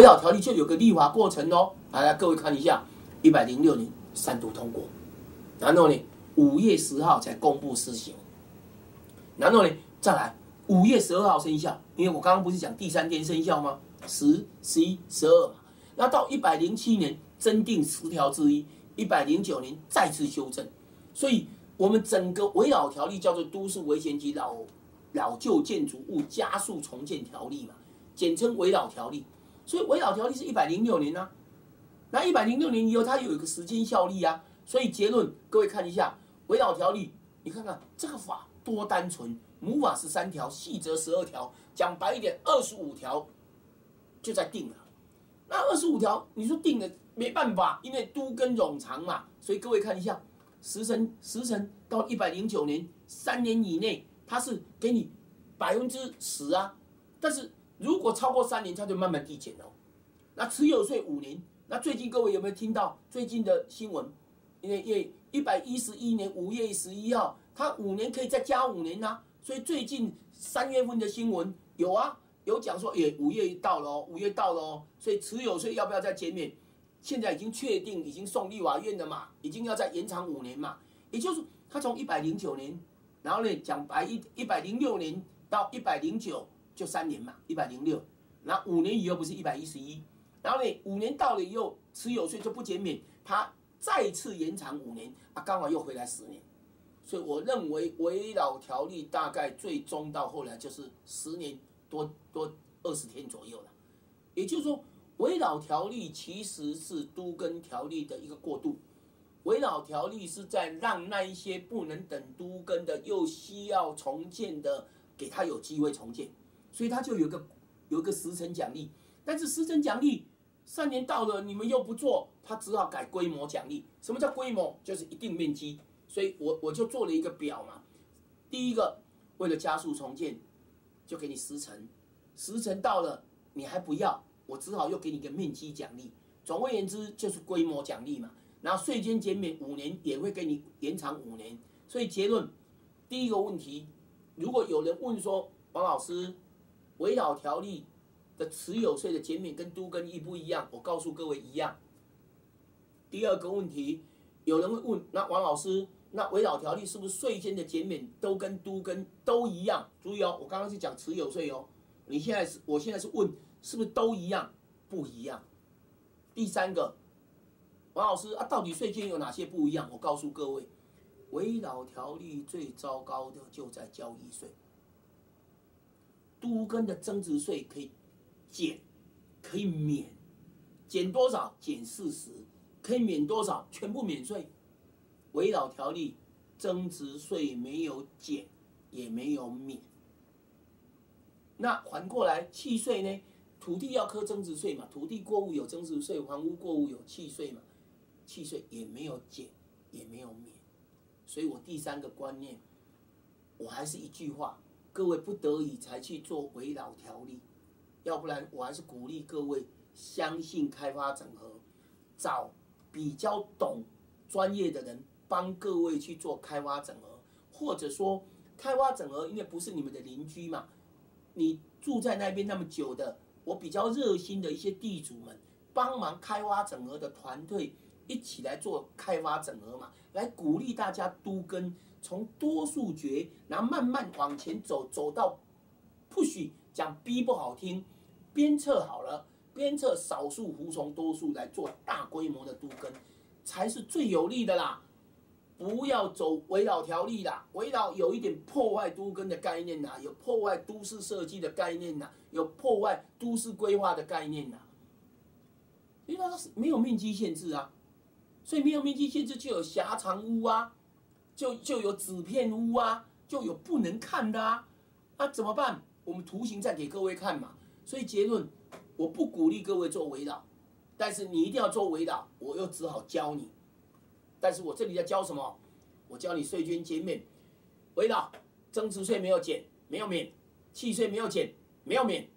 围绕条例就有个立法过程哦。来，各位看一下，一百零六年三读通过，然后呢，五月十号才公布施行，然后呢，再来五月十二号生效，因为我刚刚不是讲第三天生效吗？十、十一、十二嘛。那到一百零七年增订十条之一，一百零九年再次修正，所以我们整个围绕条例叫做《都市危险及老老旧建筑物加速重建条例》嘛，简称围绕条例。所以围绕条例是一百零六年啊，那一百零六年以后它有一个时间效力啊，所以结论各位看一下围绕条例，你看看这个法多单纯，母法十三条，细则十二条，讲白一点，二十五条就在定了。那二十五条你说定了没办法，因为都跟冗长嘛，所以各位看一下时辰时辰到一百零九年三年以内，它是给你百分之十啊，但是。如果超过三年，它就慢慢递减哦。那持有税五年，那最近各位有没有听到最近的新闻？因为因为一百一十一年五月十一号，它五年可以再加五年呐。所以最近三月份的新闻有啊，有讲说，也五月到了，五月到了。所以持有税要不要再减免？现在已经确定，已经送立法院了嘛，已经要再延长五年嘛。也就是它从一百零九年，然后呢讲白一一百零六年到一百零九。就三年嘛，一百零六，然后五年以后不是一百一十一，然后呢，五年到了以后，持有税就不减免，它再次延长五年，啊，刚好又回来十年，所以我认为围绕条例大概最终到后来就是十年多多二十天左右了，也就是说，围绕条例其实是都跟条例的一个过渡，围绕条例是在让那一些不能等都跟的又需要重建的，给他有机会重建。所以他就有个有个时辰奖励，但是时辰奖励三年到了，你们又不做，他只好改规模奖励。什么叫规模？就是一定面积。所以我我就做了一个表嘛。第一个，为了加速重建，就给你时辰，时辰到了你还不要，我只好又给你个面积奖励。总而言之，就是规模奖励嘛。然后税金减免五年，也会给你延长五年。所以结论，第一个问题，如果有人问说，王老师。围绕条例的持有税的减免跟都跟一不一样？我告诉各位一样。第二个问题，有人会问：那王老师，那围绕条例是不是税金的减免都跟都跟都一样？注意哦，我刚刚是讲持有税哦。你现在是，我现在是问，是不是都一样？不一样。第三个，王老师啊，到底税金有哪些不一样？我告诉各位，围绕条例最糟糕的就在交易税。都跟的增值税可以减，可以免，减多少？减四十，可以免多少？全部免税。围绕条例，增值税没有减，也没有免。那反过来，契税呢？土地要科增值税嘛？土地过户有增值税，房屋过户有契税嘛？契税也没有减，也没有免。所以我第三个观念，我还是一句话。各位不得已才去做围绕条例，要不然我还是鼓励各位相信开发整合，找比较懂专业的人帮各位去做开发整合，或者说开发整合，因为不是你们的邻居嘛，你住在那边那么久的，我比较热心的一些地主们帮忙开发整合的团队一起来做开发整合嘛，来鼓励大家都跟。从多数决，然后慢慢往前走，走到不许讲逼不好听，鞭策好了，鞭策少数服从多数来做大规模的都根，才是最有利的啦。不要走围绕条例啦，围绕有一点破坏都根的概念呐，有破坏都市设计的概念呐，有破坏都市规划的概念呐。因为它是没有面积限制啊，所以没有面积限制就有狭长屋啊。就就有纸片屋啊，就有不能看的啊，那怎么办？我们图形再给各位看嘛。所以结论，我不鼓励各位做围绕，但是你一定要做围绕，我又只好教你。但是我这里在教什么？我教你税捐减免，围绕增值税没有减，没有免，契税没有减，没有免，